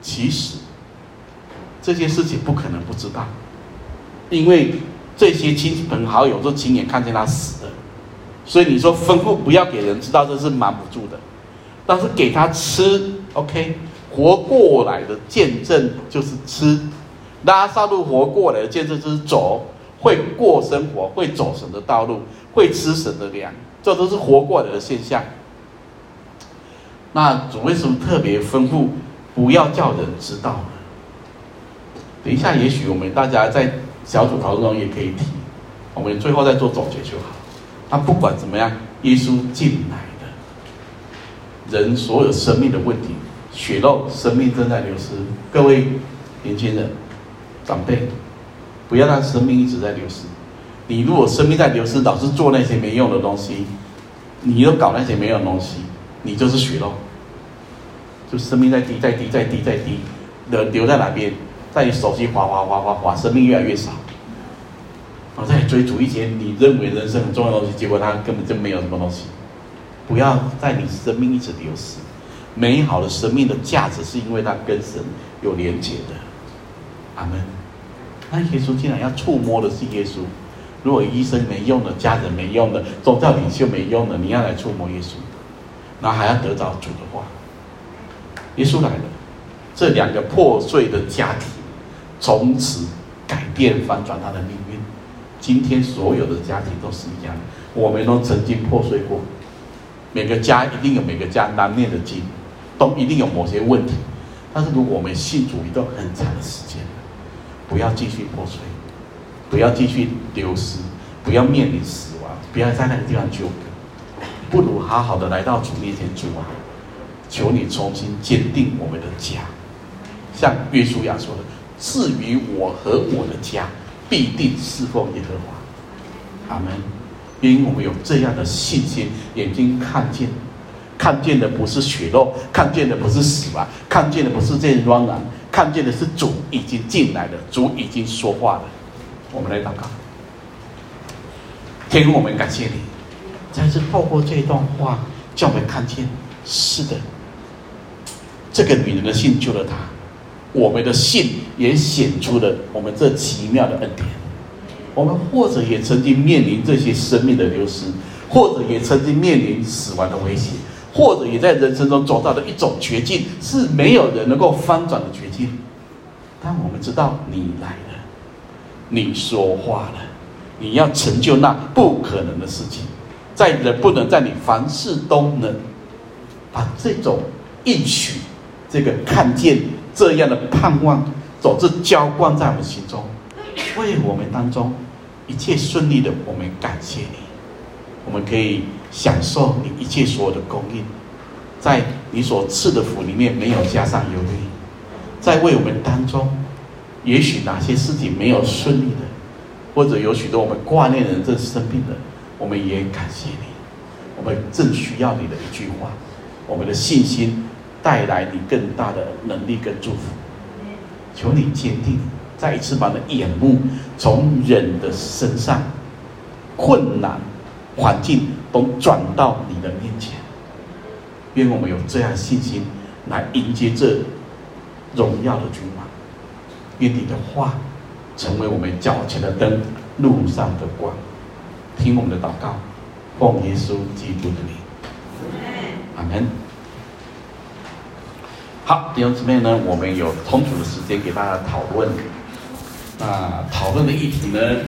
其实这些事情不可能不知道，因为这些亲朋好友都亲眼看见他死了，所以你说吩咐不要给人知道，这是瞒不住的。但是给他吃，OK。活过来的见证就是吃，拉萨路活过来的见证就是走，会过生活，会走神的道路，会吃神的粮，这都是活过来的现象。那主为什么特别吩咐不要叫人知道？等一下，也许我们大家在小组讨论中也可以提，我们最后再做总结就好。那不管怎么样，耶稣进来的，人所有生命的问题。血肉生命正在流失，各位年轻人、长辈，不要让生命一直在流失。你如果生命在流失，老是做那些没用的东西，你又搞那些没用的东西，你就是血肉，就生命在滴、在滴、在滴、在滴，的留在哪边？在你手机滑滑滑滑滑，生命越来越少。然后再追逐一些你认为人生很重要的东西，结果它根本就没有什么东西。不要在你生命一直流失。美好的生命的价值，是因为它跟神有连结的。阿门。那耶稣既然要触摸的是耶稣，如果医生没用的，家人没用的，宗教领袖没用的，你要来触摸耶稣，然后还要得着主的话，耶稣来了，这两个破碎的家庭从此改变翻转他的命运。今天所有的家庭都是一样的，我们都曾经破碎过，每个家一定有每个家难念的经。都一定有某些问题，但是如果我们信主一段很长的时间，不要继续破碎，不要继续丢失，不要面临死亡，不要在那个地方纠葛，不如好好的来到主面前，主啊，求你重新坚定我们的家，像约书亚说的：“至于我和我的家，必定侍奉耶和华。”阿门。因为我们有这样的信心，眼睛看见。看见的不是血肉，看见的不是死亡，看见的不是这些软弱，看见的是主已经进来了，主已经说话了。我们来祷告，天父，我们感谢你，才是透过这段话，叫我们看见，是的，这个女人的信救了她，我们的信也显出了我们这奇妙的恩典。我们或者也曾经面临这些生命的流失，或者也曾经面临死亡的威胁。或者也在人生中走到的一种绝境，是没有人能够翻转的绝境。但我们知道你来了，你说话了，你要成就那不可能的事情。在人不能，在你凡事都能，把这种应许，这个看见这样的盼望，总是浇灌在我们心中，为我们当中一切顺利的，我们感谢你，我们可以享受你一切所有的供应，在你所赐的福里面没有加上忧虑，在为我们当中，也许哪些事情没有顺利的。或者有许多我们挂念的人正生病的，我们也感谢你。我们正需要你的一句话，我们的信心带来你更大的能力跟祝福。求你坚定，再一次把你的眼目从人的身上，困难环境都转到你的面前。愿我们有这样信心来迎接这荣耀的君王。愿你的话。成为我们脚前的灯，路上的光。听我们的祷告，奉耶稣基督的名，阿门。好，弟兄姊妹呢，我们有充足的时间给大家讨论。那讨论的议题呢，